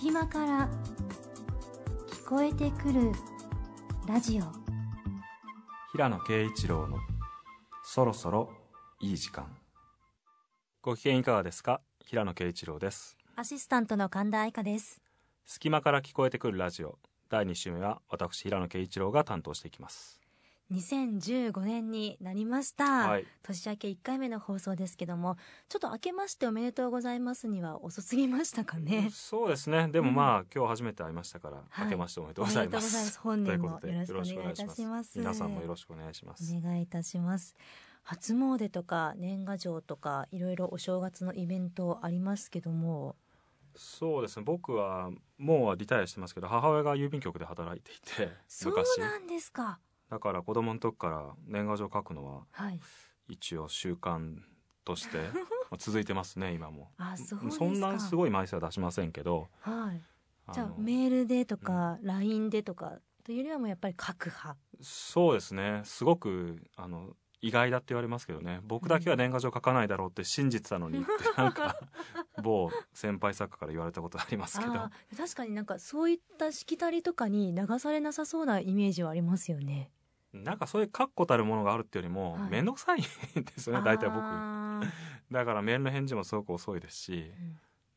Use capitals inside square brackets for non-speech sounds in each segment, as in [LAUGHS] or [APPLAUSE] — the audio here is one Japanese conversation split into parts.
隙間から聞こえてくるラジオ。平野啓一郎のそろそろいい時間。ご機嫌いかがですか？平野啓一郎です。アシスタントの神田愛花です。隙間から聞こえてくるラジオ。第2週目は私平野啓一郎が担当していきます2015年になりました、はい。年明け1回目の放送ですけどもちょっと明けましておめでとうございますには遅すぎましたかね。そうですね。でもまあ、今日初めて会いましたから、はい。明けましておめでとうございます。本年もよろしくお願いいたします。皆さんもよろしくお願いします。お願いいたします。初詣とか年賀状とかいろいろお正月のイベントありますけども。そうですね。僕はもうリタイアしてますけど母親が郵便局で働いていてそう昔なんですかだから子供の時から年賀状書くのははい。一応習慣としてまあ [LAUGHS] 続いてますね今も。あそうですか。んなすごい枚数は出しませんけどはい。じゃあメールでとか LINE でとかというよりはもうやっぱり書く派。そうですね。すごくあの意外だって言われますけどね。僕だけは年賀状書かないだろうって信じてたのにって [LAUGHS] なんか某先輩作家から言われたことありますけど。確かになんかそういったしきたりとかに流されなさそうなイメージはありますよねなんかそういう確固たるものがあるっていうよりもはい。面倒、くさいんですよね大体僕。だからメールの返事もすごく遅いですし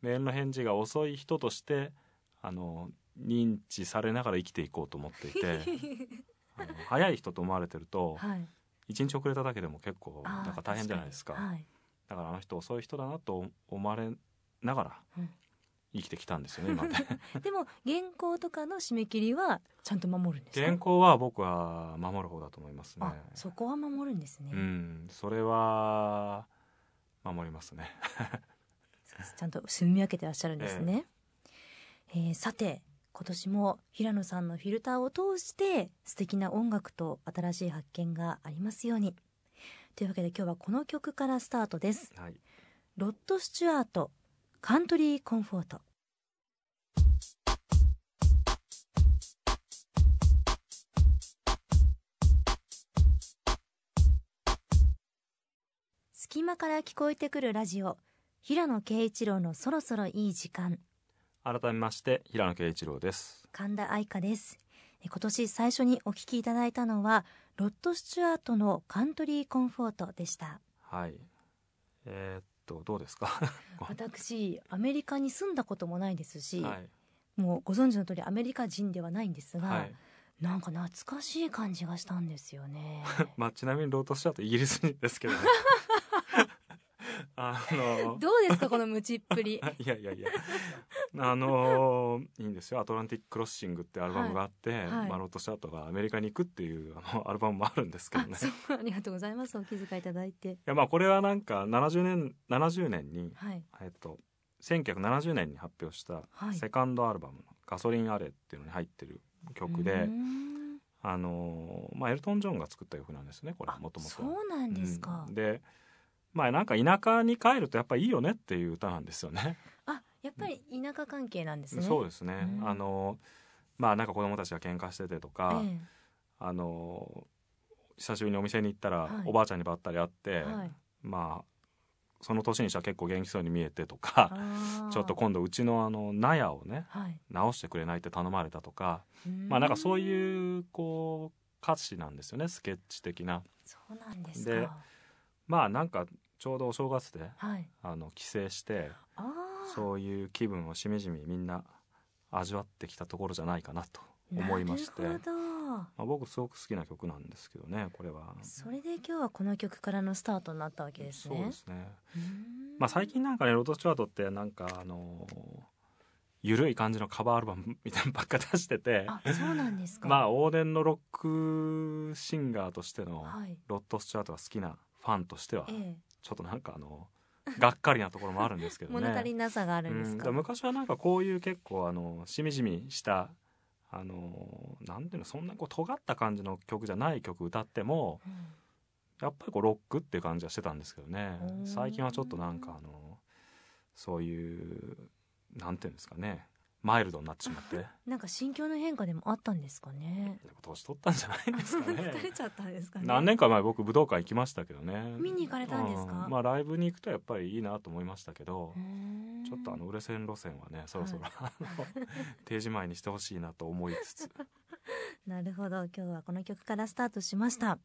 メールの返事が遅い人としてあの認知されながら生きていこうと思っていて [LAUGHS] 早い人と思われてるとはい。一日遅れただけでも結構なんか大変じゃないですか。はい。だからあの人遅い人だなと思われながらうん生きてきたんですよね今まで [LAUGHS] でも原稿とかの締め切りはちゃんと守るんですか？原稿は僕は守る方だと思いますね。あそこは守るんですね、うんそれは守りますね。[LAUGHS] ちゃんと住み分けてらっしゃるんですね、えーさて今年も平野さんのフィルターを通して素敵な音楽と新しい発見がありますように。というわけで今日はこの曲からスタートです。はい。ロッド・スチュアートカントリー・コンフォート隙間から聞こえてくるラジオ。平野啓一郎のそろそろいい時間。改めまして平野啓一郎です。神田愛花です。え今年最初にお聞きいただいたのはロッド・スチュアートのカントリー・コンフォートでした。はい。えーっとどうですか？[LAUGHS] 私アメリカに住んだこともないですし、はい。もうご存知の通りアメリカ人ではないんですが、はい。なんか懐かしい感じがしたんですよね。[LAUGHS] まあちなみにロートスチュアートイギリスにですけどね [LAUGHS] あのどうですかこのムチっぷり。[LAUGHS] いやいやいや。あのいいんですよ「アトランティック・クロッシング」ってアルバムがあって、はい。まあ、ロートスチュアートがアメリカに行くっていうあのアルバムもあるんですけどね。あそう。ありがとうございます。お気遣いいただいて。いやまあこれはなんか70年 ,70 年に、はい。えっと、1970年に発表したはい。セカンドアルバムの「ガソリン・アレ」っていうのに入ってる曲うでーん。あのまあエルトン・ジョンが作った曲なんですねこれあもともとそうなんですか、でまあなんか田舎に帰るとやっぱいいよねっていう歌なんですよね。あやっぱり田舎関係なんですね。そうですね。うん。あのまあなんか子供たちが喧嘩しててとか、えあの久しぶりにお店に行ったら、はいおばあちゃんにばったり会って、えはい。まあその年にしては結構元気そうに見えてとか [LAUGHS] ちょっと今度うちのあの納屋をねはい。直してくれないって頼まれたとかまあなんかそういうこう歌詞なんですよねスケッチ的な。そうなんですでかまあなんかちょうどお正月ではい。あの帰省してああそういう気分をしみじみみんな味わってきたところじゃないかなと思いまして。なるほど。まあ、僕すごく好きな曲なんですけどねこれは。それで今日はこの曲からのスタートになったわけですね。そうですね。まあ最近なんかねロードスチュアートってなんかあの緩い感じのカバーアルバムみたいなのばっか出してて。あそうなんですか。まあ往年のロックシンガーとしてのはい。ロッドスチュアートが好きなファンとしてはえちょっとなんかあの [LAUGHS] がっかりなところもあるんですけえどね。物足りなさがあるんですか、うん。昔はなんかこういう結構あのしみじみしたあのなんていうのそんなこう尖った感じの曲じゃない曲歌ってもうん。やっぱりこうロックっていう感じはしてたんですけどね。最近はちょっとなんかあのそういうなんていうんですかねマイルドになってしまって。なんか心境の変化でもあったんですかね。ぱ年取ったんじゃないんですかね。[LAUGHS] 疲れちゃったんですかね。何年か前僕武道館行きましたけどね。見に行かれたんですか？うん。まあライブに行くとやっぱりいいなと思いましたけど。ちちょっとあの売れ線路線はねそろそろ、あの [LAUGHS] 定時前にしてほしいなと思いつつ。[LAUGHS] なるほど。今日はこの曲からスタートしました。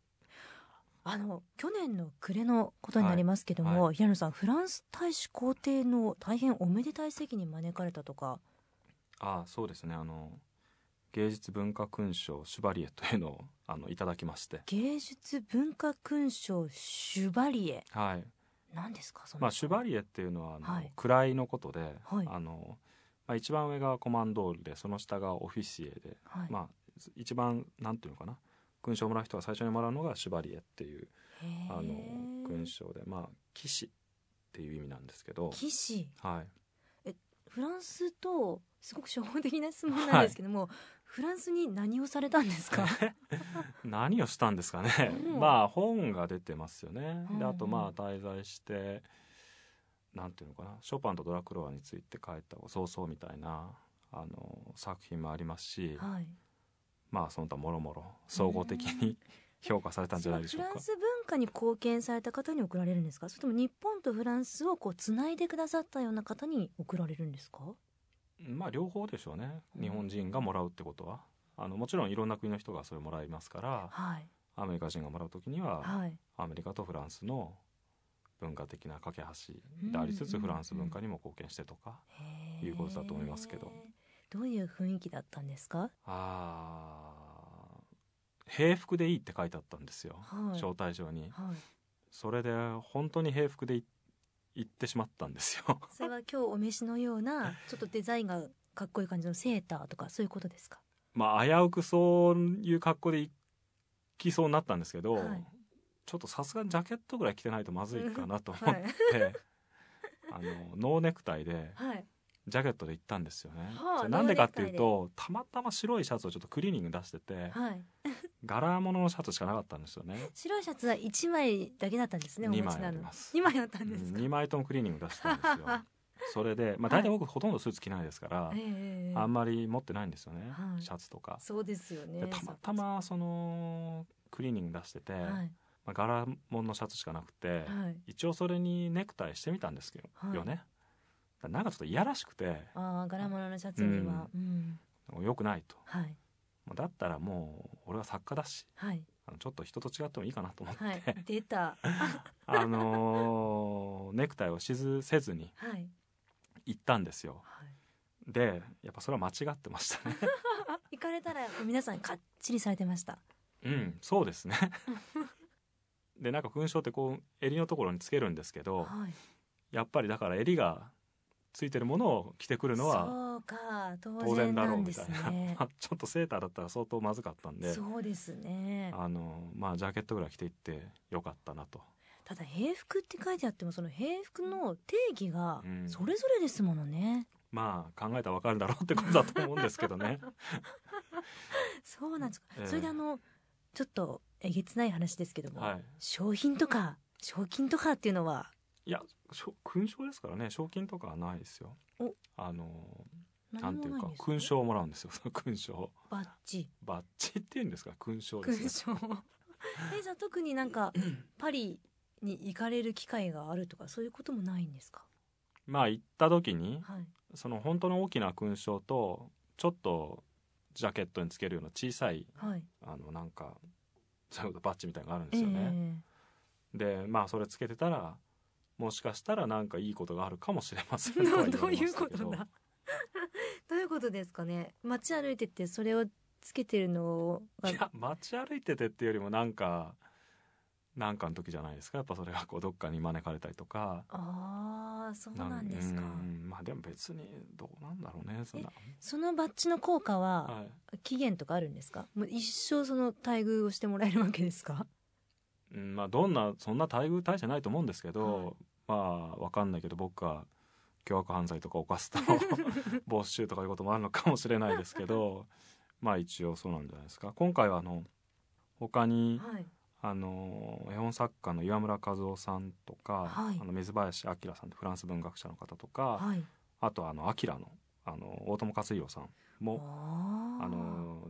あの去年の暮れのことになりますけども、はい。はい。平野さんフランス大使公邸の大変おめでたい席に招かれたとかああそうですね。あの芸術文化勲章シュバリエというのをあのいただきまして。芸術文化勲章シュバリエ。はい。何ですかそのまあシュバリエっていうのはあの、はい。位のことで、はい。あのまあ、一番上がコマンドールでその下がオフィシエで、はい。まあ一番なんていうのかな。勲章をもらう人が最初にもらうのがシュバリエっていうあの勲章でまあ騎士っていう意味なんですけど。騎士。はいフランスとすごく初歩的な質問なんですけども、フランスに何をされたんですか？[LAUGHS] 何をしたんですかね。うん。まあ本が出てますよね。うんであとまあ滞在してなんていうのかな。ショパンとドラクロワについて書いた「早々」みたいなあの作品もありますし、はい。まあその他もろもろ総合的に評価されたんじゃないでしょうか。フラン。ス文化に貢献された方に贈られるんですか？それとも日本とフランスをこうつないでくださったような方に贈られるんですか？まあ両方でしょうね。うん日本人がもらうってことは。あのもちろんいろんな国の人がそれもらいますからはい。アメリカ人がもらう時にははい。アメリカとフランスの文化的な架け橋でありつつフランス文化にも貢献してとかいうことだと思いますけど。どういう雰囲気だったんですか？あー平服でいいって書いてあったんですよ、はい。招待状に。はい。それで本当に平服でい行ってしまったんですよ。[LAUGHS] それは今日お召しのようなちょっとデザインがかっこいい感じのセーターとかそういうことですか？まあ危うくそういう格好で行きそうになったんですけど、はい。ちょっとさすがにジャケットぐらい着てないとまずいかなと思っはい。て、[LAUGHS] あのノーネクタイではいジャケットで行ったんですよね、はあなんでかっていうとたまたま白いシャツをちょっとクリーニング出しててはい。[LAUGHS] 柄物のシャツしかなかったんですよね。白いシャツは1枚だけだったんですね二枚あります。2枚あったんですか。2枚ともクリーニング出してたんですよ。[LAUGHS] それで、まあ、大体僕ほとんどスーツ着ないですから、ええあんまり持ってないんですよね、はい。シャツとか。そうですよね。でたまたまそのクリーニング出してて、はい。まあ、柄物のシャツしかなくて、はい。一応それにネクタイしてみたんですけど、はい。よねなんかちょっといやらしくて。ああ柄物のシャツにはうん。良くないと。はい。まあだったらもう俺は作家だし。はい。あのちょっと人と違ってもいいかなと思って、はい。出た。[LAUGHS] あのーネクタイをしずせずにはい。行ったんですよ。はい。でやっぱそれは間違ってましたね。[LAUGHS] 行かれたら皆さんかっちりされてました。うんそうですね。でなんか勲章ってこう襟のところにつけるんですけどはい。やっぱりだから襟がついてるものを着てくるのは当当然だろうみたいな、ね [LAUGHS] まあちょっとセーターだったら相当まずかったんで。そうですね。あのまあジャケットぐらい着ていってよかったなと。ただ平服って書いてあってもその平服の定義がうん。それぞれですものね、まあ考えたらわかるだろうってことだと思うんですけどね。[LAUGHS] そうなんですか、ええ。それであのちょっとえげつない話ですけども、はい。商品とか賞金とかっていうのはいや勲章ですからね。賞金とかはないですよ。お。あのな何んていうか勲章をもらうんですよ。そ [LAUGHS] の勲章。バッジ。バッジっていうんですか？勲章です勲ね章。[LAUGHS] えじゃあ特になんか [CLEARS THROAT] パリに行かれる機会があるとかそういうこともないんですか？まあ行った時にはい。その本当の大きな勲章とちょっとジャケットにつけるような小さいはい。あのなんかそういうことバッジみたいなのがあるんでえすよね、でまあそれつけてたらもしかしたらなんかいいことがあるかもしれません [LAUGHS] とは言どわういうこれましたけど。とだ？[LAUGHS] どういうことですかね？街歩いててそれをつけてるのがいや街歩いててっていうよりもなんかなんかの時じゃないですか？やっぱそれがこうどっかに招かれたりとか。ああそうなんですか。うんまあでも別にどうなんだろうねそんな。そのバッジの効果ははい。期限とかあるんですか？もう一生その待遇をしてもらえるわけですか？うんまあどんなそんな待遇大してないと思うんですけど、はい。まあわかんないけど僕が凶悪犯罪とか犯すと [LAUGHS] 没収とかいうこともあるのかもしれないですけど [LAUGHS] まあ一応そうなんじゃないですか。今回はあの他にはい。あの絵本作家の岩村和夫さんとか、はい。あの水林明さんってフランス文学者の方とか、はい。あとあの明のあの大友克洋さんもあの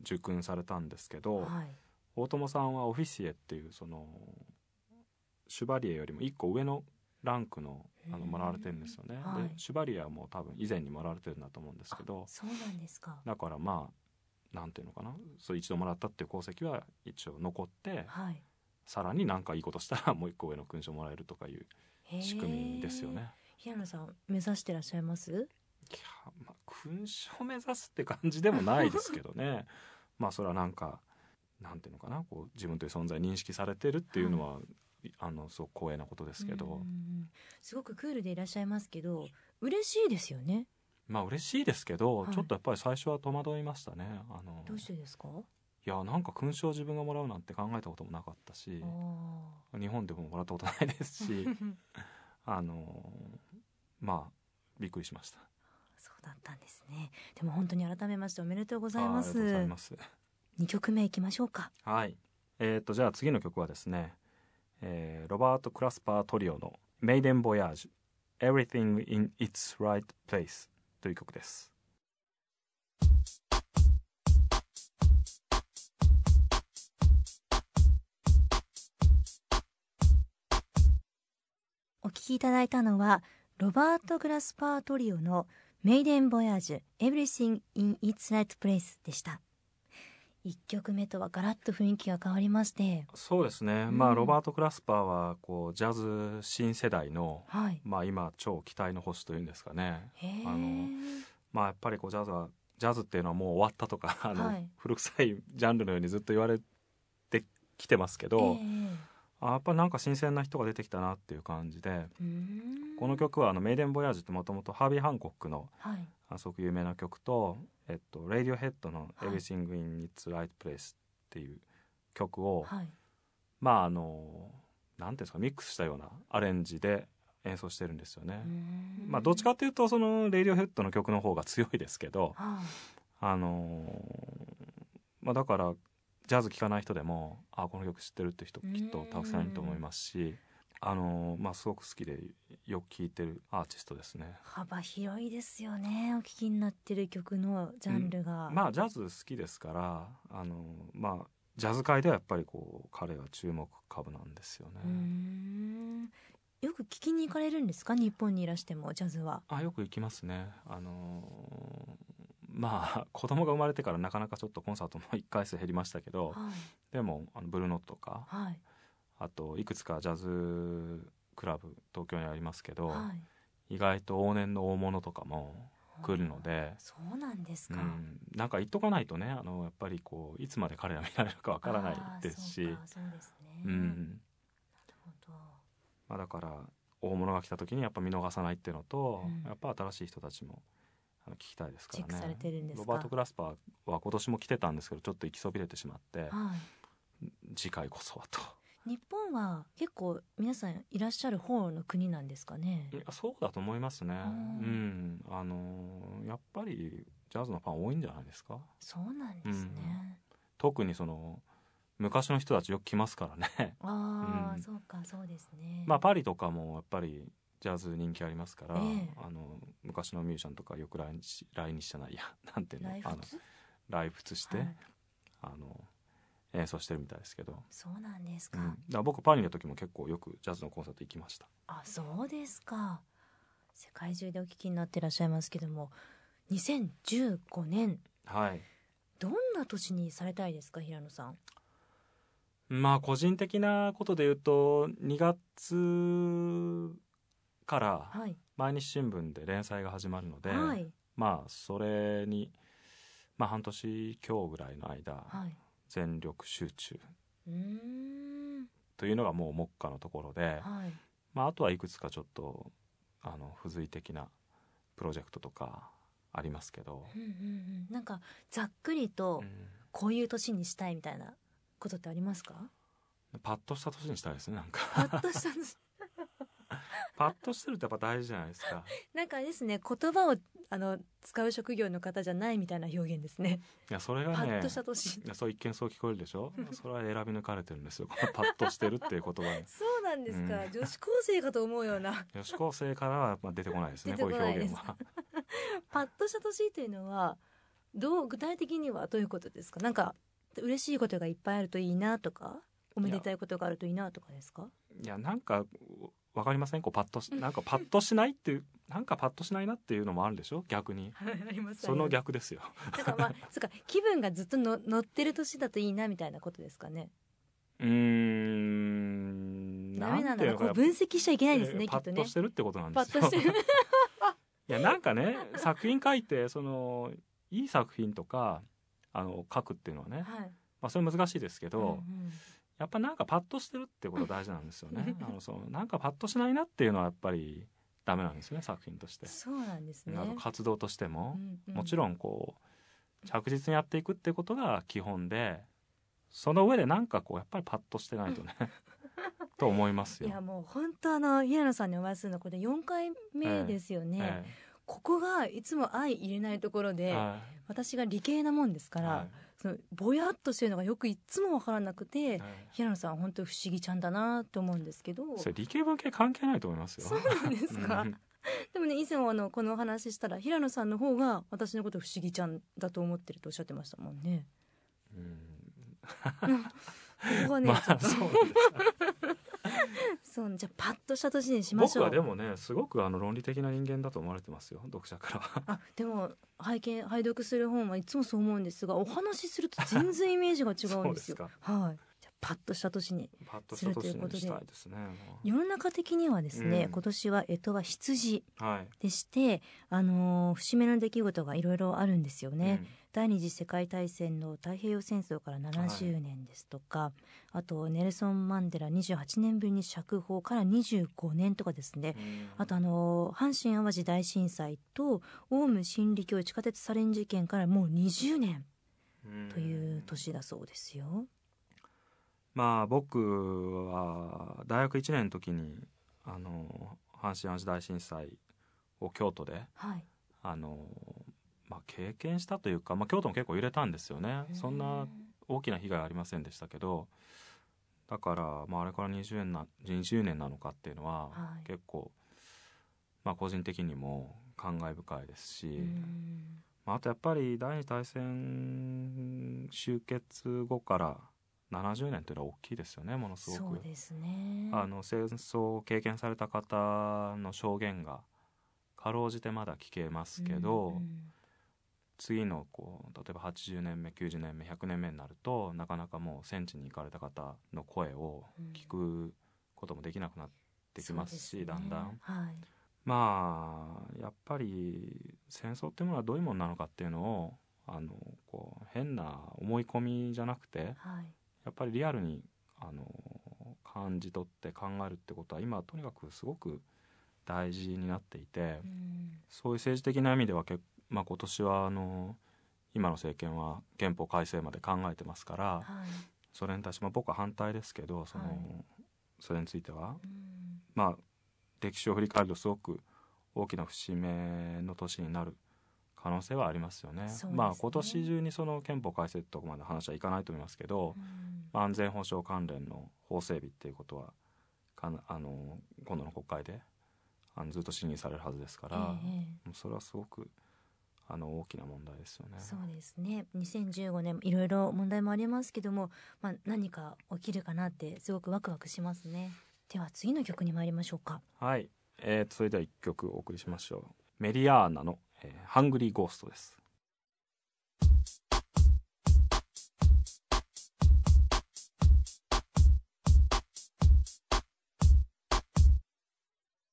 受訓されたんですけど、はい大友さんはオフィシエっていうそのシュバリエよりも一個上のランクのあのもらわれてるんですよね、はい。でシュバリアも多分以前にもらわれてるんだと思うんですけどそうなんですか。だからまあなんていうのかな。そう一度もらったっていう功績は一応残ってはい。さらに何かいいことしたらもう一個上の勲章もらえるとかいう仕組みですよね。平野さん目指してらっしゃいます？いやまあ勲章目指すって感じでもないですけどね。[LAUGHS] まあそれはなんかなんていうのかなこう自分という存在認識されてるっていうのは、あのすごく光栄なことですけど、うんすごくクールでいらっしゃいますけど嬉しいですよね。まあ嬉しいですけど、はい。ちょっとやっぱり最初は戸惑いましたね。あのどうしてですか？いやなんか勲章自分がもらうなんて考えたこともなかったしあ日本でももらったことないですしー [LAUGHS] あのまあびっくりしました。そうだったんですね。でも本当に改めましておめでとうございますあありがとうございます2曲目いきましょうか。はい。えー、とじゃあ次の曲はですね、えーロバート・クラスパートリオの「メイデン・ボヤージュ Everything in its Right Place」という曲です。お聴きいただいたのはロバート・グラスパートリオのメイデン・ボヤージュ Everything in its right place でした1曲目とはガラッと雰囲気が変わりまして。そうですね、うん。まあロバート・クラスパーはこうジャズ新世代のはい。まあ今超期待の星というんですかね。あのまあやっぱりこうジャズはジャズっていうのはもう終わったとかあの、はい。古臭いジャンルのようにずっと言われてきてますけど、あやっぱりなんか新鮮な人が出てきたなっていう感じでこの曲はあの「 Maiden Voyage」ってもともとハービー・ハンコックのはいあすごく有名な曲と、えっと、レイディオヘッドの「はい。Everything in Its Right Place」っていう曲を、はい。まああのなんていうんですかミックスしたようなアレンジで演奏してるんですよね。まあどっちかっていうとそのレイディオヘッドの曲の方が強いですけど、はい。あのまあだからジャズ聴かない人でもあこの曲知ってるって人きっとたくさんいると思いますし、あのまあすごく好きでよく聴いてるアーティストですね。幅広いですよねお聴きになってる曲のジャンルが、まあジャズ好きですからあのまあジャズ界ではやっぱりこう彼は注目株なんですよね。よく聞きに行かれるんですか？日本にいらしてもジャズは。あよく行きますね。あのまあ子供が生まれてからなかなかちょっとコンサートも1回数減りましたけどはい。でもあのブルーノットとかはいあといくつかジャズクラブ東京にありますけど、はい。意外と往年の大物とかも来るので、そうなんですか、うん、なんか言っとかないとねあのやっぱりこういつまで彼ら見られるかわからないですし。そうですね、まあ、だから大物が来た時にやっぱ見逃さないっていうのと、うん。やっぱ新しい人たちもあの聞きたいですからね。ロバート・クラスパーは今年も来てたんですけどちょっと行きそびれてしまってはい。次回こそはと日本は結構皆さんいらっしゃる方の国なんですかね？そうだと思いますね。うん。あのーやっぱりジャズのファン多いんじゃないですか？そうなんですね、特にその昔の人たちよく来ますからね。ああ、うん。そうかそうですね。まあパリとかもやっぱりジャズ人気ありますから、ええ。あの昔のミュージシャンとかよく来日来日じゃないやなんていうのあの来仏来仏して、はい。あの演奏してるみたいですけど、そうなんですか、うん、だ僕パリの時も結構よくジャズのコンサート行きました。あそうですか。世界中でお聞きになってらっしゃいますけども2015年。はい。どんな年にされたいですか平野さん？まあ個人的なことで言うと2月からはい。毎日新聞で連載が始まるので、はい。まあそれに、まあ、半年強ぐらいの間、はい全力集中。というのがもう目下のところで、はい。まあ、あとはいくつかちょっとあの付随的なプロジェクトとかありますけど、うんうんうん。なんかざっくりとうん。こういう年にしたいみたいなことってありますか？パッとした年にしたいですねなんか。パッとした年。[LAUGHS] パッとしてるってやっぱ大事じゃないですか。なんかですね言葉をあの使う職業の方じゃないみたいな表現ですね。いやそれがねパッとした年いやそう一見そう聞こえるでしょ？それは選び抜かれてるんですよ。この [LAUGHS] パッとしてるっていう言葉に。そうなんですか、うん。女子高生かと思うような。女子高生からはまあ出てこないですね出てこういう表現は。[LAUGHS] パッとした年というのはどう具体的にはどういうことですか？なんか嬉しいことがいっぱいあるといいなとかおめでたいことがあるといいなとかですか？いやなんかわかりません？こうパッとしなんかパッとしないっていうなんかパッとしないなっていうのもあるでしょ？逆に。その逆ですよ。だからまあ [LAUGHS] そうか気分がずっとの乗ってる年だといいなみたいなことですかね。うーん。ダメなんだていう分析しちゃいけないですね、きっとね。としてるってことなんですよ。[LAUGHS] いやなんかね作品書いてそのいい作品とかあの書くっていうのはね、はい。まあ、それ難しいですけど、うんうん。やっぱなんかパッとしてるってこと大事なんですよね。[LAUGHS] あのそのなんかパッとしないなっていうのはやっぱりダメなんですよね作品として、そうなんですね。活動としても、うんうん。もちろんこう着実にやっていくってことが基本でその上でなんかこうやっぱりパッとしてないとね [LAUGHS] と思いますよ。いやもう本当あの平野さんにお会いするのこれで4回目ですよね、えここがいつも相入れないところえで、は私が理系なもんですから、いはいそのぼやっとしてるのがよくいつも分からなくて、はい。平野さんは本当不思議ちゃんだなって思うんですけど。それ理系文系関係ないと思いますよ。そうなんですか、うん。でもね以前はあのこのお話ししたら平野さんの方が私のこと不思議ちゃんだと思ってるとおっしゃってましたもんね。うん。ここはね、まあそう [LAUGHS] そうじゃあパッとした年にしましょう。僕はでもねすごくあの論理的な人間だと思われてますよ読者からは。あでも拝見拝読する本はいつもそう思うんですがお話しすると全然イメージが違うんですよ。はい。じゃあパッとした年にパッとした年にしたいですね。も世の中的にはですね、うん今年は干支は羊うはい。でして、あのー節目の出来事がいろいろあるんですよね。うん第二次世界大戦の太平洋戦争から70年ですとか、あとネルソン・マンデラ28年ぶりに釈放から25年とかですね、あとあのー阪神・淡路大震災とオウム真理教地下鉄サリン事件からもう20年うんという年だそうですよ。まあ僕は大学1年の時にあの阪神・淡路大震災を京都ではい。あの、まあ、経験したというか、まあ、京都も結構揺れたんですよね。そんな大きな被害はありませんでしたけどだから、まあ、あれから20年な ,20 年なのかっていうのははい。結構、まあ、個人的にも感慨深いですし、うん。まあ、あとやっぱり第二次大戦終結後から70年というのは大きいですよねものすごく。ね。あの戦争を経験された方の証言がかろうじてまだ聞けますけど、うんうん次のこう例えば80年目90年目100年目になるとなかなかもう戦地に行かれた方の声を聞くこともできなくなってきますしそうですねだんだんはい。まあやっぱり戦争っていうものはどういうものなのかっていうのをあのこう変な思い込みじゃなくてはい。やっぱりリアルにあの感じ取って考えるってことは今とにかくすごく大事になっていてうんそういう政治的な意味ではけ、まあ、今年はあの今の政権は憲法改正まで考えてますからはい。それに対して、まあ、僕は反対ですけどその、はい。それについては。うん。まあ歴史を振り返るとすごく大きな節目の年になる可能性はありますよね。ね。まあ今年中にその憲法改正ってとこまで話はいかないと思いますけど、うん。まあ安全保障関連の法整備っていうことはかなあの今度の国会であのずっと審議されるはずですから、ええもうそれはすごくあの大きな問題ですよね。そうですね2015年いろいろ問題もありますけども、まあ、何か起きるかなってすごくワクワクしますねでは次の曲に参りましょうかはい、えーとそれでは一曲お送りしましょう。メリアーナの、えーハングリーゴーストです。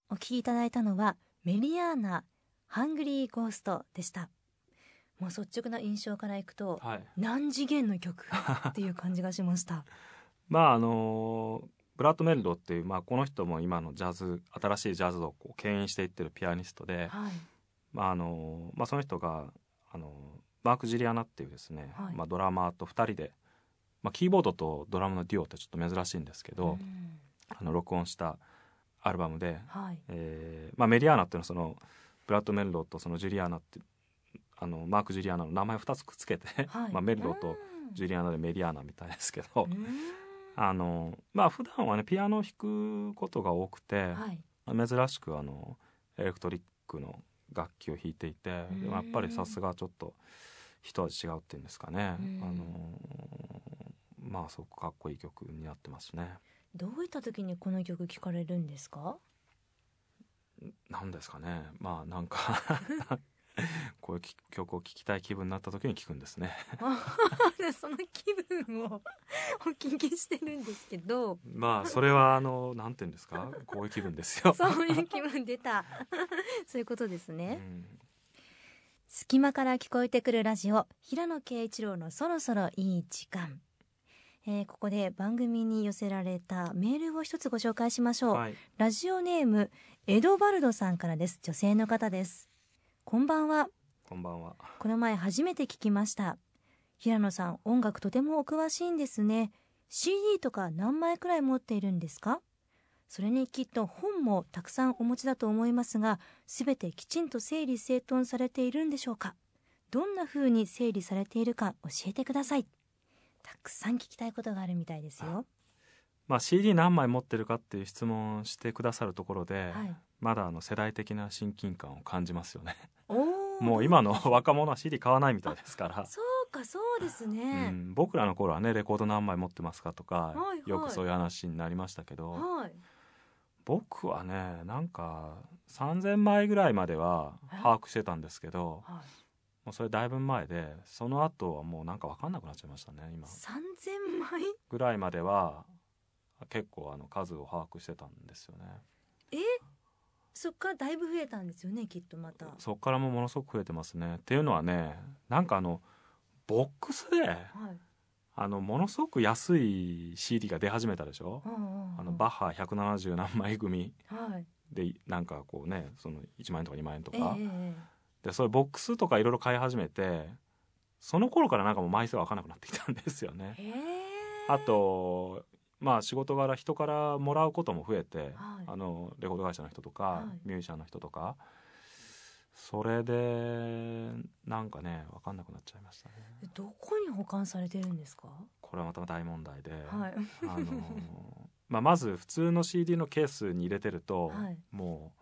お聴きいただいたのはメリアーナハングリーゴーストでした。もう率直な印象からいくとはい。何次元の曲っていう感じがしました。[LAUGHS] まああのブラッド・メルドっていう、まあ、この人も今のジャズ新しいジャズをこう牽引していってるピアニストで、はい。まああのまあ、その人があのマーク・ジュリアナっていうですね、はい。まあ、ドラマーと2人で、まあ、キーボードとドラムのデュオってちょっと珍しいんですけど、うん。あの録音したアルバムで、はい。えーまあ、メリアーナっていうのはそのブラッド・メルドとそのジュリアナってあのマーク・ジュリアナの名前を2つくっつけて、はい。[LAUGHS] まあ、メルドとジュリアナでメリアーナみたいですけど、うん。あのまあ普段はねピアノを弾くことが多くて、はい。珍しくあのエレクトリックの楽器を弾いていてうん。でもやっぱりさすがちょっと一味違うっていうんですかね、うん。あのまあすごくかっこいい曲になってますね。どういった時にこの曲聴かれるんですか？なんですかね。まあなんか [LAUGHS] こういう曲を聴きたい気分になった時に聴くんですね。[LAUGHS] その気分をお聞きしてるんですけど。まあそれはあのなんて言うんですか？こういう気分ですよ。[LAUGHS] そういう気分出た。そういうことですね、うん、隙間から聞こえてくるラジオ平野啓一郎のそろそろいい時間えー、ここで番組に寄せられたメールを一つご紹介しましょう、はい、ラジオネームエドバルドさんからです。女性の方です。こんばんは。こんばんは。この前初めて聞きました。平野さん音楽とてもお詳しいんですね。CD とか何枚くらい持っているんですか？それにきっと本もたくさんお持ちだと思いますが全てきちんと整理整頓されているんでしょうか？どんな風に整理されているか教えてくださいたくさん聞きたいことがあるみたいですよ。まあ、CD 何枚持ってるかっていう質問をしてくださるところで、はい、まだあの世代的な親近感を感じますよね。[LAUGHS] もう今の若者は CD 買わないみたいですから。[LAUGHS] そうかそうですね、うん、僕らの頃はねレコード何枚持ってますかとか、はいはい、よくそういう話になりましたけど、はい、僕はねなんか3,000枚ぐらいまでは把握してたんですけど、はい、もうそれだいぶ前でその後はもうなんか分かんなくなっちゃいましたね今。3000枚？ぐらいまでは結構あの数を把握してたんですよね。え？そっからだいぶ増えたんですよねきっとまた。そっからもものすごく増えてますね。っていうのはねなんかあのボックスで、はい、あのものすごく安い CD が出始めたでしょ、うんうんうん、あのバッハ170何枚組で、はい、なんかこうねその1万円とか2万円とか、えー、でそういうボックスとかいろいろ買い始めてその頃からなんかもう枚数が分からなくなってきたんですよね。あとまあ仕事柄人からもらうことも増えて、はい、あのレコード会社の人とか、はい、ミュージシャンの人とかそれでなんかね分かんなくなっちゃいましたね。どこに保管されてるんですか？これはまた大問題で、はい、あのまあ、まず普通の CD のケースに入れてると、もう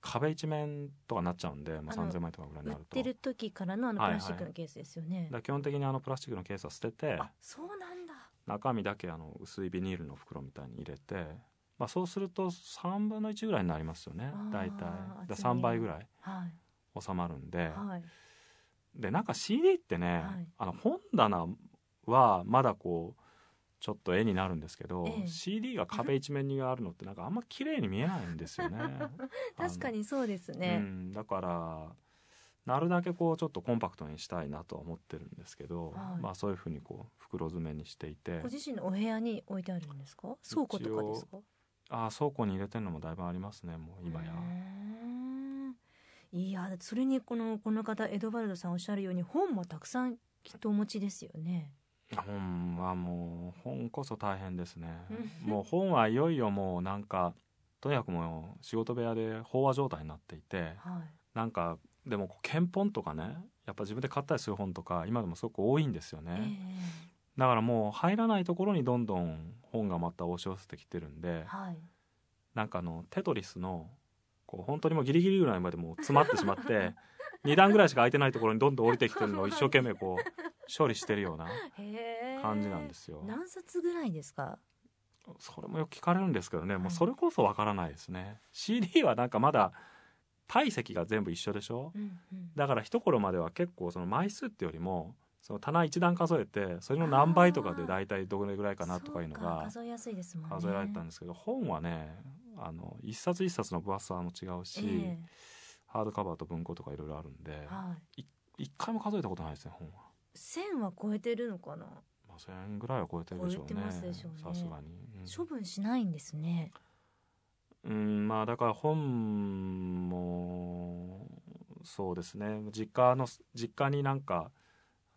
壁一面とかなっちゃうんで、まあ、3000万円とかぐらいになると。売ってる時からのあのプラスチックのケースですよね、はいはい、基本的にあのプラスチックのケースは捨ててあそうなんだ。中身だけあの薄いビニールの袋みたいに入れて、まあ、そうすると3分の1ぐらいになりますよね。大体。で3倍ぐらい収まるんで、はい、でなんか CD ってね、はい、あの本棚はまだこうちょっと絵になるんですけど、ええ、CD が壁一面にあるのってなんかあんま綺麗に見えないんですよね。[LAUGHS] 確かにそうですね、うん、だからなるだけこうちょっとコンパクトにしたいなとは思ってるんですけど、はい、まあそういうふうにこう袋詰めにしていて。ご自身のお部屋に置いてあるんですか？倉庫とかですか？あ倉庫に入れてるのもだいぶありますねもう今や。いやそれにこのこの方エドバルドさんおっしゃるように本もたくさんきっとお持ちですよね本はもう本こそ大変ですね。もう本はいよいよもうなんかとにかくもう仕事部屋で飽和状態になっていて、はい、なんかでも憲本とかねやっぱ自分で買ったりする本とか今でもすごく多いんですよね、えー、だからもう入らないところにどんどん本がまた押し寄せてきてるんで、はい、なんかあのテトリスのこう本当にもうギリギリぐらいまでもう詰まってしまって [LAUGHS] 2段ぐらいしか空いてないところにどんどん降りてきてるのを一生懸命こう処理してるような感じなんですよ。何冊ぐらいですか？それもよく聞かれるんですけどね、はい、もうそれこそわからないですね。CD はなんかまだ体積が全部一緒でしょ、うんうん、だから一頃までは結構その枚数ってよりもその棚一段数えてそれの何倍とかで大体どれぐらいかなとかいうのが数えやすいですもんね。数えられたんですけど本はねあの一冊一冊の分厚さも違うし、えー、ハードカバーと文庫とかいろいろあるんで、はい、一回も数えたことないですね本は。千は超えてるのかな？まあ千ぐらいは超えてるでしょうね。さすがに、うん、処分しないんですね。うんまあだから本もそうですね。実家の実家になんか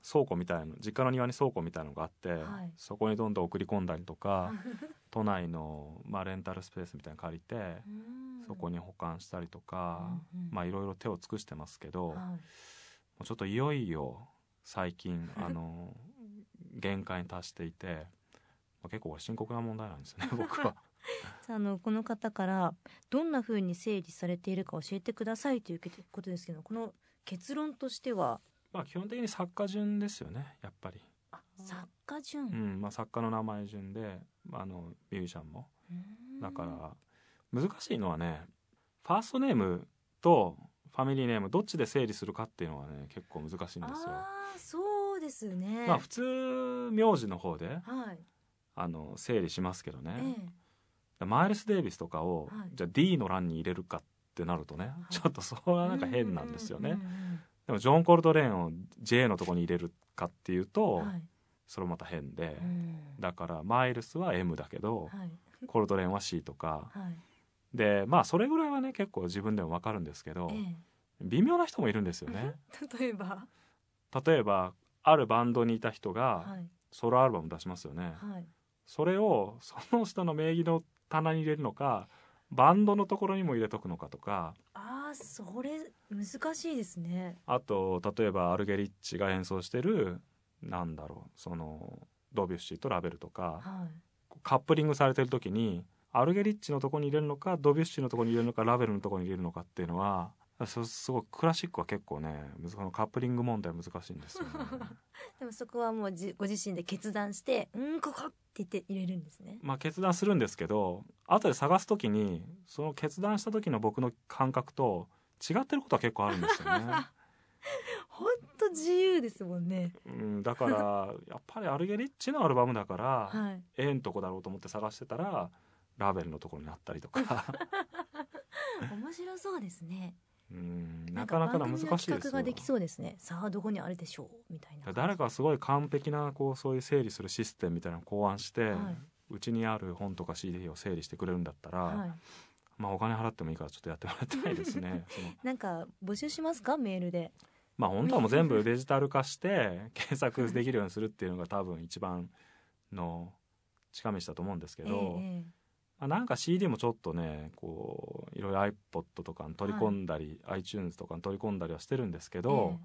倉庫みたいな実家の庭に倉庫みたいのがあって、はい、そこにどんどん送り込んだりとか [LAUGHS] 都内の、まあ、レンタルスペースみたいなの借りてそこに保管したりとか、うんうん、まあいろいろ手を尽くしてますけど、はい、もうちょっといよいよ最近 [LAUGHS] あの限界に達していて、まあ、結構深刻な問題なんですね [LAUGHS] 僕は。あのこの方からどんなふうに整理されているか教えてくださいということですけどこの結論としては？まあ基本的に作家順ですよねやっぱり。作家順。うんまあ作家の名前順であのミュージシャンも。だから難しいのはねファーストネームとファミリーネームどっちで整理するかっていうのはね結構難しいんですよ。ああそうですね。まあ普通名字の方ではい。あの整理しますけどね、ええ。マイルス・デイビスとかを、はい。じゃあ D の欄に入れるかってなるとね、い。ちょっとそれはなんか変なんですよね、でもジョン・コルトレーンを J のとこに入れるかっていうと、それまた変で、うん。だからマイルスは M だけど、はい。コルトレーンは C とかはいでまあそれぐらいはね結構自分でも分かるんですけど、え微妙な人もいるんですよね。え [LAUGHS] 例えば？例えばあるバンドにいた人がはい。ソロアルバム出しますよね、はい。それをその人の名義の棚に入れるのかバンドのところにも入れとくのかとかああそれ難しいですね。あと例えばアルゲリッチが演奏してるなんだろうそのドビュッシーとラベルとかはい。カップリングされてる時にアルゲリッチのとこに入れるのかドビュッシーのとこに入れるのかラベルのとこに入れるのかっていうのはそすごくクラシックは結構ねカップリング問題難しいんですよね [LAUGHS] でもそこはもうじご自身で決断して「うんここ!」って言って入れるんですねまあ決断するんですけど後で探す時にその決断した時の僕の感覚と違ってることは結構あるんですよね。[LAUGHS] 本当自由ですもんねうん、だからやっぱりアルゲリッチのアルバムだから、[LAUGHS] はいええんとこだろうと思って探してたらラベルのところにあったりとか。[LAUGHS] 面白そうですね。うんなかなかな難しいです企画よができそうですね。さあどこにあるでしょう？みたいな。誰かがすごい完璧なこうそういう整理するシステムみたいなのを考案して、はい。うちにある本とか CD を整理してくれるんだったら、はい。まあお金払ってもいいからちょっとやってもらいたいですね。[LAUGHS] なんか募集しますか？メールで。まあ本当はもう全部デジタル化して [LAUGHS] 検索できるようにするっていうのが多分一番の近道だと思うんですけど、ええまあ、なんか CD もちょっとねこういろいろ iPod とかに取り込んだり、iTunes とかに取り込んだりはしてるんですけど、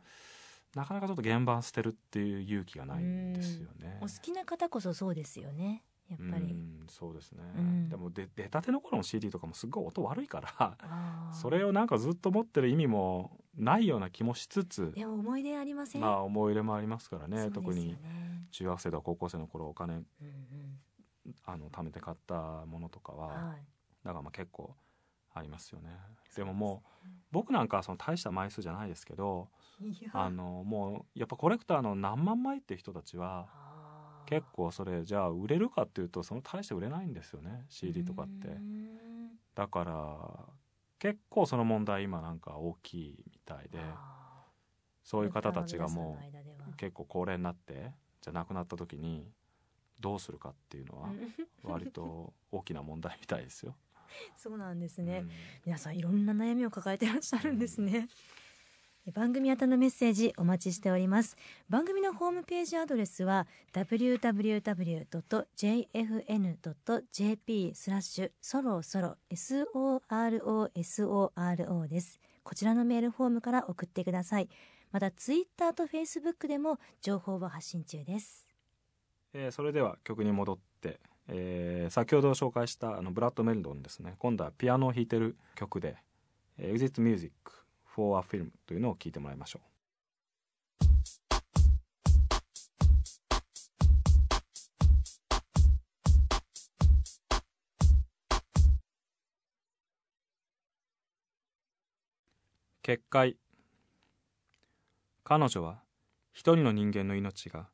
なかなかちょっと原版捨てるっていう勇気がないんですよね。え。お好きな方こそそうですよねやっぱり。うんそうですね、うん。でもで出たての頃の CD とかもすごい音悪いからそれをなんかずっと持ってる意味もないような気もしつつでも思い出ありません？まあ思い入れもありますからね。そうですよ特にね中学生とか高校生の頃お金あの貯めて買ったものとかは、はい。だからまあ結構ありますよね。でももう僕なんかはその大した枚数じゃないですけどあのもうやっぱコレクターの何万枚って人たちは結構それじゃあ売れるかっていうとその大して売れないんですよね CD とかって。うんだから結構その問題今なんか大きいみたいであそうーいう方たちがもう結構高齢になってじゃあ亡くなった時にどうするかっていうのはうん。割と大きな問題みたいですよ。[LAUGHS] そうなんですね、うん。皆さんいろんな悩みを抱えてらっしゃるんですね、番組宛てのメッセージお待ちしております。番組のホームページアドレスは www.jfn.jp スラッシュそろそろ SOROSORO です。こちらのメールフォームから送ってください。またツイッターとフェイスブックでも情報を発信中ですえーそれでは曲に戻って、えー先ほど紹介したあのブラッド・メルドンですね今度はピアノを弾いてる曲で「えー Is It Music for a Film」というのを聴いてもらいましょう。結界彼女は一人の人間の命が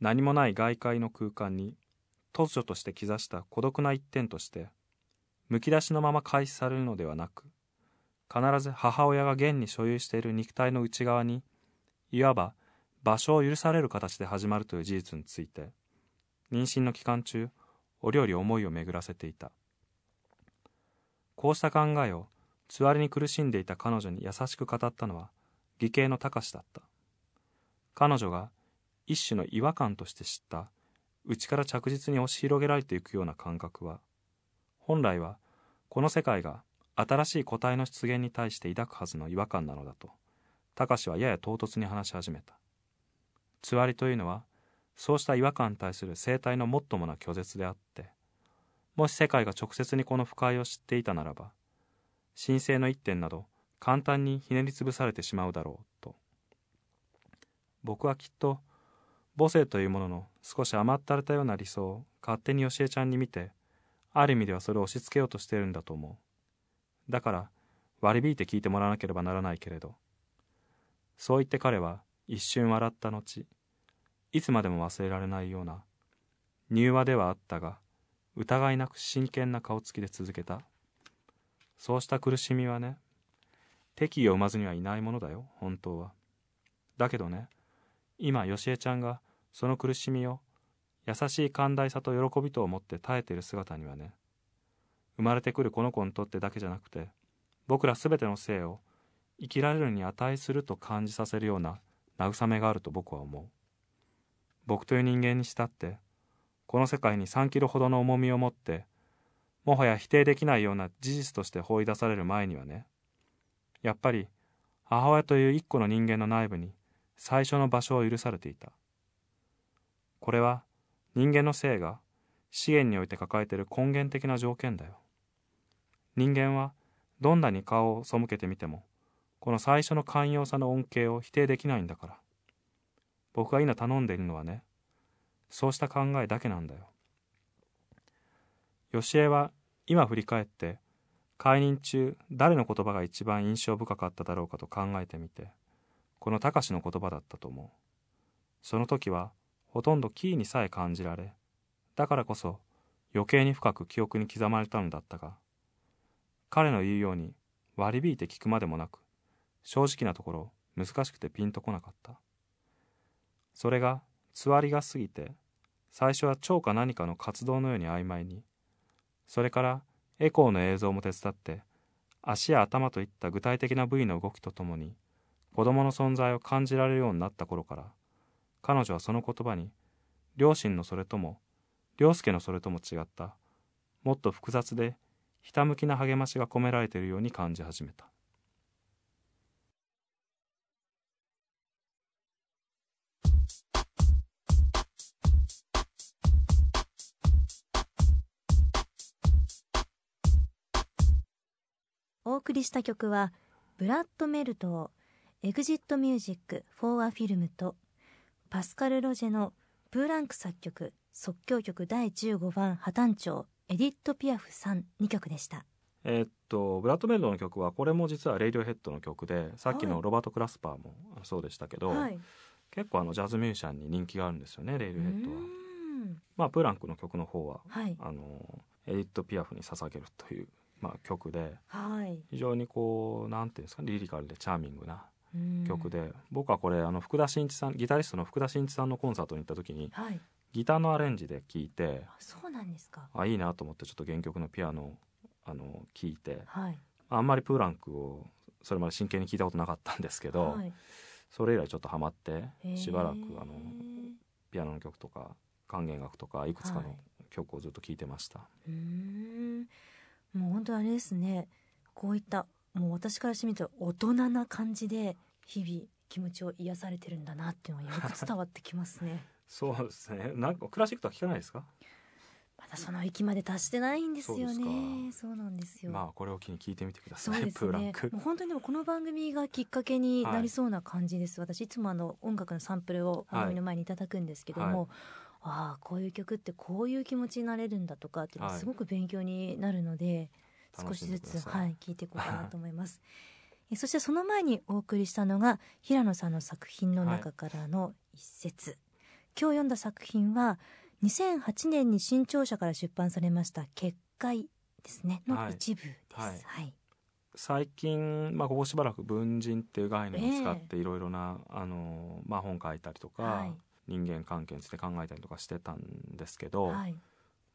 何もない外界の空間に突如として刻した孤独な一点としてむき出しのまま開始されるのではなく必ず母親が現に所有している肉体の内側にいわば場所を許される形で始まるという事実について妊娠の期間中折々思いを巡らせていた。こうした考えをつわりに苦しんでいた彼女に優しく語ったのは義兄の隆だった。彼女が一種の違和感として知った。内から着実に押し広げられていくような感覚は。本来はこの世界が新しい個体の出現に対して抱くはずの違和感なのだと。隆はやや唐突に話し始めた。つわりというのはそうした違和感に対する生態の最もな拒絶であってもし世界が直接にこの不快を知っていたならば神聖の一点など簡単にひねりつぶされてしまうだろうと。僕はきっと母性というものの少し甘ったれたような理想を勝手によしえちゃんに見てある意味ではそれを押し付けようとしているんだと思う。だから割り引いて聞いてもらわなければならないけれど。そう言って彼は一瞬笑った後いつまでも忘れられないような柔和ではあったが疑いなく真剣な顔つきで続けた。そうした苦しみはね敵意を生まずにはいないものだよ本当は。だけどね今よしえちゃんがその苦しみを優しい寛大さと喜びと思って耐えている姿にはね生まれてくるこの子にとってだけじゃなくて僕ら全ての生を生きられるに値すると感じさせるような慰めがあると僕は思う。僕という人間にしたってこの世界に3キロほどの重みを持ってもはや否定できないような事実として放り出される前にはねやっぱり母親という一個の人間の内部に最初の場所を許されていた。これは人間の性が資源において抱えている根源的な条件だよ。人間はどんなに顔を背けてみてもこの最初の寛容さの恩恵を否定できないんだから。僕が今頼んでいるのはねそうした考えだけなんだよ。よしえは今振り返って解任中誰の言葉が一番印象深かっただろうかと考えてみてこの貴司の言葉だったと思う。その時はほとんどキーにさえ感じられだからこそ余計に深く記憶に刻まれたのだったが彼の言うように割り引いて聞くまでもなく正直なところ難しくてピンとこなかった。それがつわりが過ぎて最初は超か何かの活動のように曖昧にそれからエコーの映像も手伝って足や頭といった具体的な部位の動きとともに子供の存在を感じられるようになった頃から彼女はその言葉に両親のそれとも良介のそれとも違ったもっと複雑でひたむきな励ましが込められているように感じ始めた。お送りした曲はブラッド・メルドーエグジット・ミュージック・フォー・ア・フィルムとパスカル・ロジェのプーランク作曲即興曲第15番ハ短調エディット・ピアフ讃2曲でした。えーっとブラッド・メルドーの曲はこれも実はレイディオヘッドの曲でさっきはい。のロバート・グラスパーもそうでしたけど、はい。結構あのジャズミュージシャンに人気があるんですよねレイディオヘッドは。まあプーランクの曲の方ははい。あのエディット・ピアフに捧げるという、まあ、曲ではい。非常にこうなんていうんですかリリカルでチャーミングなうん曲で、僕はこれあの福田真一さんギタリストの福田真一さんのコンサートに行った時にはい。ギターのアレンジで聴いてあそうなんですか。あいいなと思ってちょっと原曲のピアノをあの聴いてはい。あんまりプーランクをそれまで真剣に聴いたことなかったんですけど、はい。それ以来ちょっとハマってしばらくあのピアノの曲とか管弦楽とかいくつかのはい。曲をずっと聴いてました、うーん。もう本当あれですね。こういったもう私からしてみると大人な感じで日々気持ちを癒されてるんだなっていうのがよく伝わってきますね。[LAUGHS] そうですね。なんかクラシックとは聴かないですか？まだその域まで達してないんですよね。そうなんですよ、まあこれを機に聴いてみてくだそさい、うですね。プーランク。もう本当にでもこの番組がきっかけになりそうな感じです、私いつもあの音楽のサンプルを番組の前にいただくんですけども、はい。ああこういう曲ってこういう気持ちになれるんだとかってすごく勉強になるので、少しずつ、はい、聞いていこうかなと思います。[LAUGHS] えそしてその前にお送りしたのが平野さんの作品の中からの一節、今日読んだ作品は2008年に新潮社から出版されました「結界」ですね。のはい。一部です、はい。はい。最近、まあ、ここしばらく文人っていう概念を使っていろいろな、あのまあ、本書いたりとか、はい。人間関係について考えたりとかしてたんですけど、はい、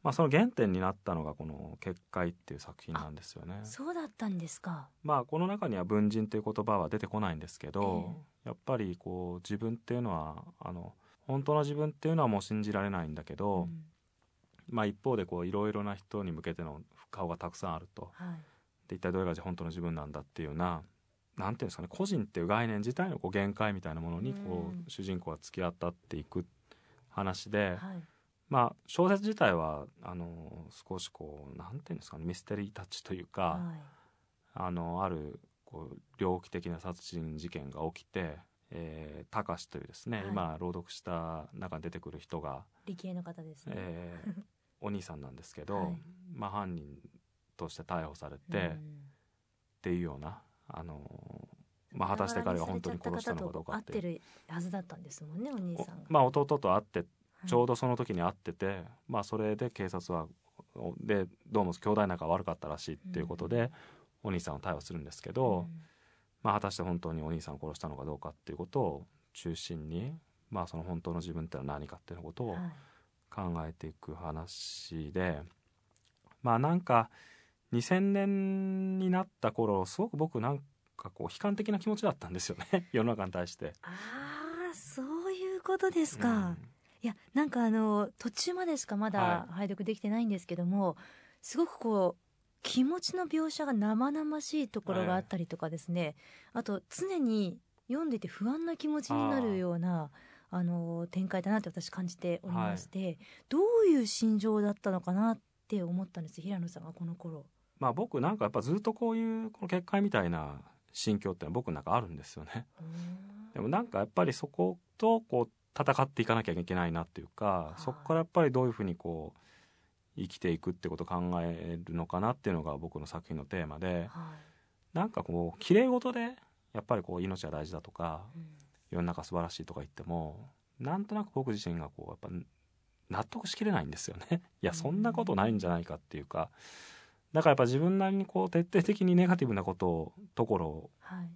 まあ、その原点になったのがこの「結界」っていう作品なんですよね。そうだったんですか。まあこの中には文人という言葉は出てこないんですけど、えやっぱりこう自分っていうのはあの本当の自分っていうのはもう信じられないんだけど、うん。まあ一方でこういろいろな人に向けての顔がたくさんあると。はい、で一体どれが本当の自分なんだっていうようななんていうんですかね個人っていう概念自体のこう限界みたいなものにこうん。う主人公は突き当たっていく話で、はい、まあ小説自体はあの少しこうなんていうんですかねミステリータッチというか、はい、あのあるこう猟奇的な殺人事件が起きて、えー、高志というですね、はい。今朗読した中に出てくる人が、理系の方ですね。えー [LAUGHS] お兄さんなんですけど、はい。まあ、犯人として逮捕されて、うん。っていうようなあのまあ、果たして彼が本当に殺したのかどうかって。るはずだったんですもんねお兄さんまあ弟と会ってちょうどその時に会ってて、はい、まあそれで警察はでどうも兄弟仲悪かったらしいっていうことで、うん、お兄さんを逮捕するんですけど、うん、まあ果たして本当にお兄さんを殺したのかどうかっていうことを中心にまあその本当の自分ってのは何かっていうことを考えていく話で、はい、まあなんか2000年になった頃すごく僕なんかこう悲観的な気持ちだったんですよね。[LAUGHS] 世の中に対して。ああそういうことですか。うん、いやなんかあの途中までしかまだ拝読できてないんですけども、はい、すごくこう気持ちの描写が生々しいところがあったりとかですね、あと常に読んでて不安な気持ちになるようなあの展開だなって私感じておりまして、はい、どういう心情だったのかなって思ったんです平野さんがこの頃。まあ僕なんかやっぱずっとこういうこの結界みたいな心境ってのは僕の中あるんですよね。でもなんかやっぱりそことこう戦っていかなきゃいけないなっていうか、そこからやっぱりどういうふうにこう生きていくってことを考えるのかなっていうのが僕の作品のテーマで、はい、なんかこう綺麗事でやっぱりこう命は大事だとか、うん、世の中素晴らしいとか言ってもなんとなく僕自身がこうやっぱ納得しきれないんですよね。[LAUGHS] いやそんなことないんじゃないかっていうか、だからやっぱ自分なりにこう徹底的にネガティブなことをところを、はい、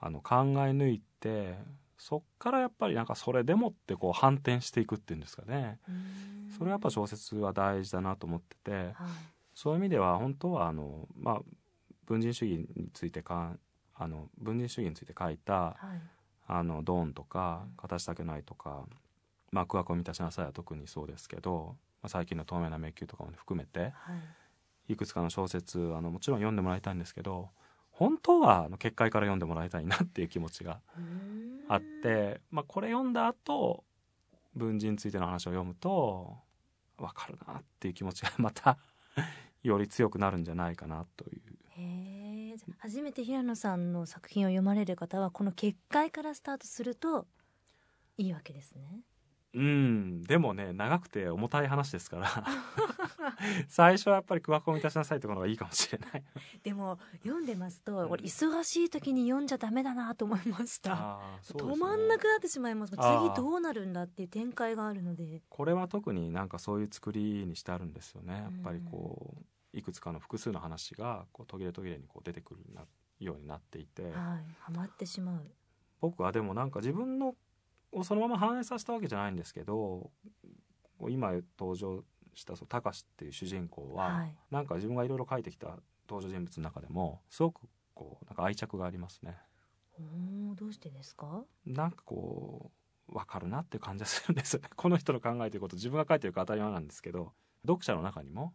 あの考え抜いてそっからやっぱりなんかそれでもってこう反転していくっていうんですかね。それはやっぱ小説は大事だなと思ってて、はい、そういう意味では本当はあのまあ文人主義についてかあの文人主義について書いた、はい、あのドーンとか形だけないとか、まあ、空白を満たしなさいは特にそうですけど、まあ、最近の透明な迷宮とかも含めて、はい。いくつかの小説あのもちろん読んでもらいたいんですけど本当はあの結界から読んでもらいたいなっていう気持ちがあって、まあ、これ読んだ後文人についての話を読むと分かるなっていう気持ちが [LAUGHS] またより強くなるんじゃないかなという。へ初めて平野さんの作品を読まれる方はこの結界からスタートするといいわけですね。うん。でもね長くて重たい話ですから。[LAUGHS] 最初はやっぱり空白を満たしなさいってことがいいかもしれない。でも読んでますと、俺忙しい時に読んじゃダメだなと思いました、ね、止まんなくなってしまいます。次どうなるんだっていう展開があるので。これは特になんかそういう作りにしてあるんですよね。やっぱりこういくつかの複数の話がこう途切れ途切れにこう出てくるようになっていて、はい、はまってしまう。僕はでもなんか自分のをそのまま反映させたわけじゃないんですけど今登場したそたかしっていう主人公は、はい、なんか自分がいろいろ書いてきた登場人物の中でもすごくこうなんか愛着がありますね。おどうしてですか？なんかこう分かるなっていう感じがするんです。よ [LAUGHS] ねこの人の考えていること自分が書いてるか当たり前なんですけど読者の中にも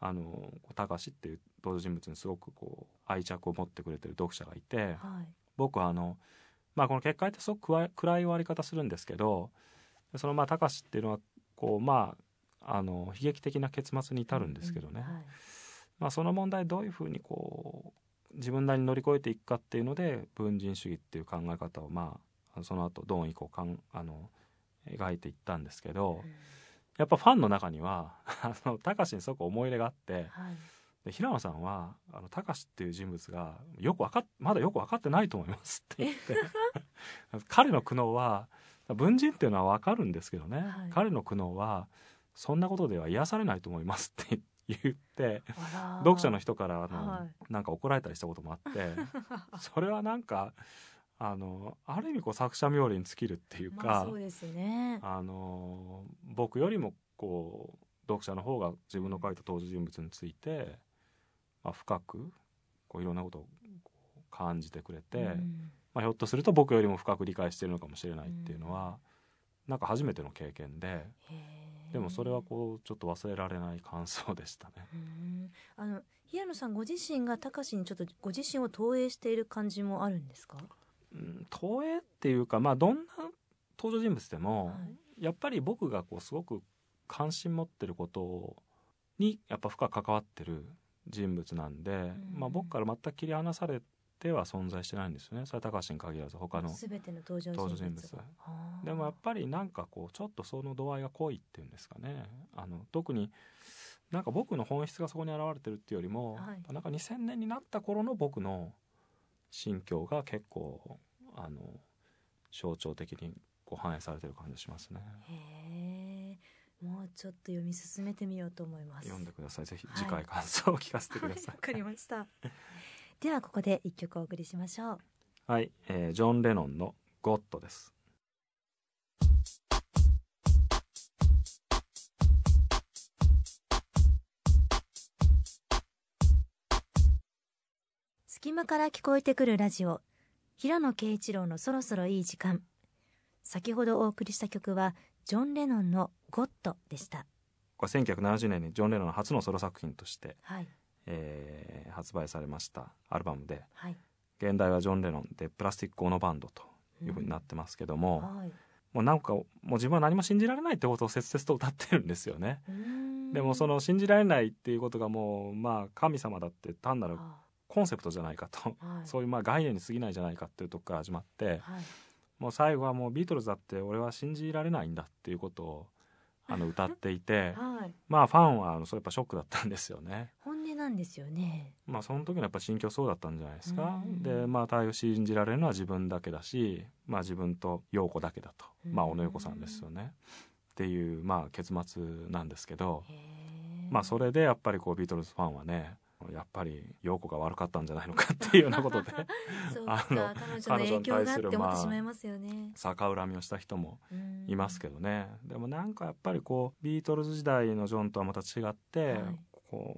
あの高橋っていう登場人物にすごくこう愛着を持ってくれてる読者がいて、はい、僕はあのまあこの結界ってすごく暗い終わり方するんですけどそのまあ高志っていうのはこうまああの悲劇的な結末に至るんですけどね、うんはい、まあ、その問題どういうふうにこう自分なりに乗り越えていくかっていうので文人主義っていう考え方をまあその後ドン以降かんあの描いていったんですけど、うん、やっぱファンの中にはあの高志にすごく思い入れがあって、はいで平野さんはあの高志っていう人物がよくわかまだよく分かってないと思いますって言って。[LAUGHS] 彼の苦悩は文人っていうのは分かるんですけどね、はい、彼の苦悩はそんなことでは癒されないと思いますって [LAUGHS] 言って読者の人からあの、はい、なんか怒られたりしたこともあって。[LAUGHS] それはなんかあのある意味こう作者冥利に尽きるっていうか、まあ、そうですね。あの僕よりもこう読者の方が自分の書いた登場人物についてまあ、深くこういろんなことを感じてくれて、うん、まあ、ひょっとすると僕よりも深く理解してるのかもしれないっていうのは、うん、なんか初めての経験で。でもそれはこうちょっと忘れられない感想でしたね。あの平野さんご自身が高志にちょっとご自身を投影している感じもあるんですか？うん、投影っていうかまあどんな登場人物でも、はい、やっぱり僕がこうすごく関心持ってることにやっぱ深く関わってる人物なんで、うん、まあ、僕から全く切り離されては存在してないんですよね。それは高橋に限らず他の全ての登場人物でもやっぱりなんかこうちょっとその度合いが濃いっていうんですかね。あの特になんか僕の本質がそこに現れてるっていうよりも、はい。なんか2000年になった頃の僕の心境が結構あの象徴的にこう反映されてる感じしますね。もうちょっと読み進めてみようと思います。読んでください。ぜひはい。次回感想を聞かせてくださはい。[LAUGHS] わかりました。[LAUGHS] ではここで一曲お送りしましょう。い。はい、えージョン・レノンのゴッドです。隙間から聞こえてくるラジオ。平野啓一郎のそろそろいい時間。先ほどお送りした曲はジョン・レノンの「ゴッド」でした。これ1970年にジョン・レノンの初のソロ作品として、はい。えー発売されましたアルバムではい。現代はジョン・レノンでプラスティック・オノバンドというふうになってますけども、はい。もうなんかもう自分は何も信じられないってことを切々と歌ってるんですよね。でもその信じられないっていうことがもうまあ神様だって単なるあコンセプトじゃないかと、はい。そういうまあ概念に過ぎないじゃないかっていうとこから始まってはいもう最後はもうビートルズだって俺は信じられないんだっていうことをあの歌っていて [LAUGHS] はいまあファンはあのそうやっぱショックだったんですよね。本音なんですよねまあその時のやっぱ心境そうだったんじゃないですか。うんでまあ対応信じられるのは自分だけだしまあ自分と陽子だけだと、まあうん小野陽子さんですよね。っていうまあ結末なんですけど。まあそれでやっぱりこうビートルズファンはねやっぱり陽子が悪かったんじゃないのかっていうようなことで。[LAUGHS] あの彼女に対するまあ逆恨みをした人もいますけどどね。でもなんかやっぱりこうビートルズ時代のジョンとはまた違って、はい。こ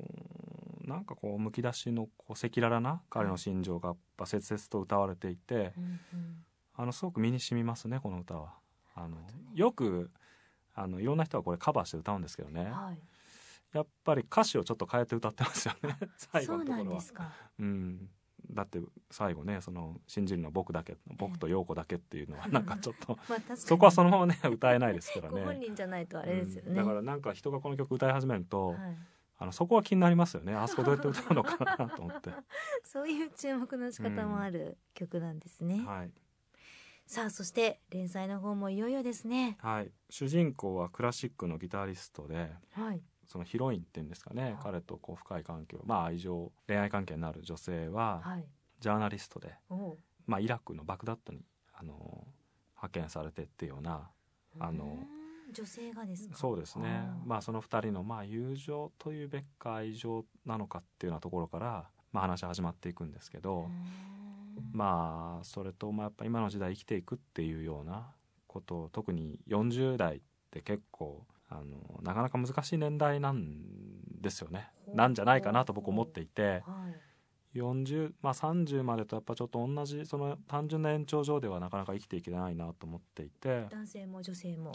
うなんかこうむき出しのこう赤裸々な彼の心情がやっぱ切々と歌われていてうんうん。あのすごく身に染みますねこの歌は。あのよくあのいろんな人がこれカバーして歌うんですけどね。はいやっぱり歌詞をちょっと変えて歌ってますよね。[LAUGHS] 最後のところは。んですか。うん、だって最後ねその信じるのは僕だけ僕と陽子だけっていうのはなんかちょっと [LAUGHS] そこはそのままね歌えないですからご本ね。人じゃないとあれですよね、うん。だからなんか人がこの曲歌い始めると、はい、あのそこは気になりますよね。あそこどうやって歌うのかなと思って、[LAUGHS] そういう注目の仕方もある曲なんですね、はいさあそして連載の方もいよいよですねはい、主人公はクラシックのギタリストではいそのヒロインっていうんですかね、い。彼とこう深い関係まあ愛情恋愛関係になる女性ははい。ジャーナリストで、まあ、イラクのバグダッドにあの派遣されてっていうようなあの女性がですか？そうですね。まあその2人のまあ友情というべきか愛情なのかっていうようなところから、まあ、話始まっていくんですけど、まあそれとまあやっぱ今の時代生きていくっていうようなことを特に40代って結構あのなかなか難しい年代なんですよね。なんじゃないかなと僕思っていて。はい。40まあ30までとやっぱちょっと同じその単純な延長上ではなかなか生きていけないなと思っていて。男性も女性も。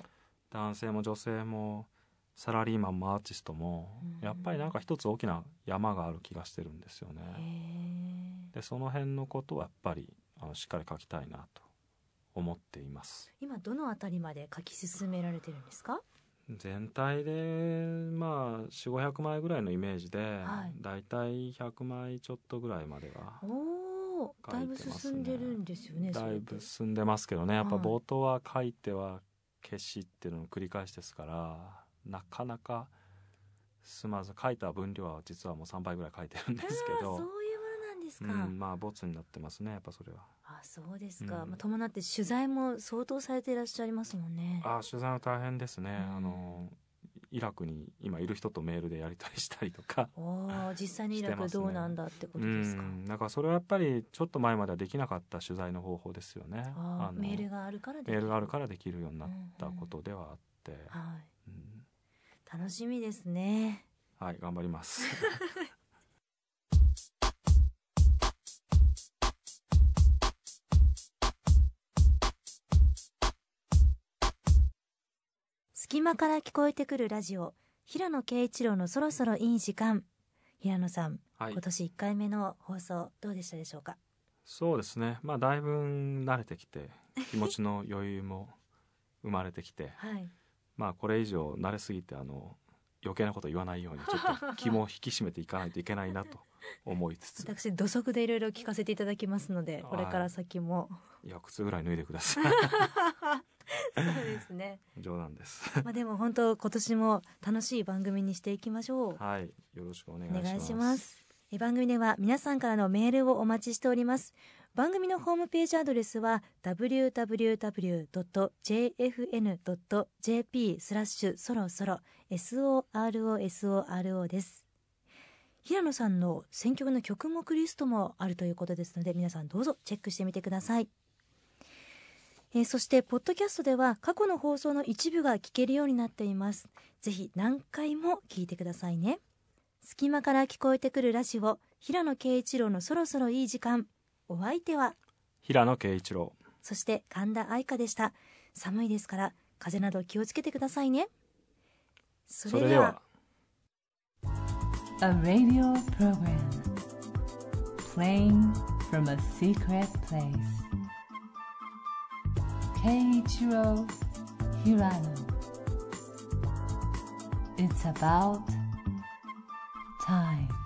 男性も女性もサラリーマンもアーティストもうん。やっぱりなんか一つ大きな山がある気がしてるんですよへね。えでその辺のことはやっぱりあのしっかり書きたいなと思っています。今どのあたりまで書き進められてるんですか？全体でまあ4500枚ぐらいのイメージで、はい。だいたい100枚ちょっとぐらいまではおおだいぶ書いてます進んでるんですよねだいぶ進んでますけどね。やっぱはい。冒頭は書いては消しっていうのの繰り返しですからなかなか進まず書いた分量は実はもう3倍ぐらい書いてるんですけど。そういうものなんですか、うん、まあボツになってますねやっぱそれは。あそうですか、うん。まあ、伴って取材も相当されていらっしゃいますもんね。あ取材は大変ですね、うん。あのイラクに今いる人とメールでやり取りしたりとか。実際にイラクどうなんだってことうですか、ん。だからそれはやっぱりちょっと前まではできなかった取材の方法ですよね。メールがあるからできる。メールがあるからできるようになったことではあって、はいうん。楽しみですね。はい頑張ります [LAUGHS] 隙間から聞こえてくるラジオ。平野啓一郎のそろそろいい時間。平野さん、はい。今年1回目の放送どうでしたでしょうか？そうですね。まあだいぶ慣れてきて気持ちの余裕も生まれてきて。[LAUGHS] はい。まあこれ以上慣れすぎてあの余計なこと言わないようにちょっと [LAUGHS] 気も引き締めていかないといけないなと思いつつ。私土足でいろいろ聞かせていただきますのでこれから先も。いや靴ぐらい脱いでください [LAUGHS] [LAUGHS] そうですね。冗談んです。まあでも本当今年も楽しい番組にしていきましょう。はい。よろしくお願いしおます。願いします。え番組では皆さんからのメールをお待ちしております。番組のホームページアドレスは www.jfn.jp スラッシュそろそろ SOROSORO です。平野さんの選曲の曲目リストもあるということですので皆さんどうぞチェックしてみてくださいえーそしてポッドキャストでは過去の放送の一部が聞けるようになっています。ぜひ何回も聞いてくださいね。隙間から聞こえてくるラジオ平野啓一郎のそろそろいい時間。お相手は？平野啓一郎。そして神田愛花でした。寒いですから風邪など気をつけてくださいね。そそれでは。A radio program. Playing from a secret place. Kenichiro Hirano. It's about time.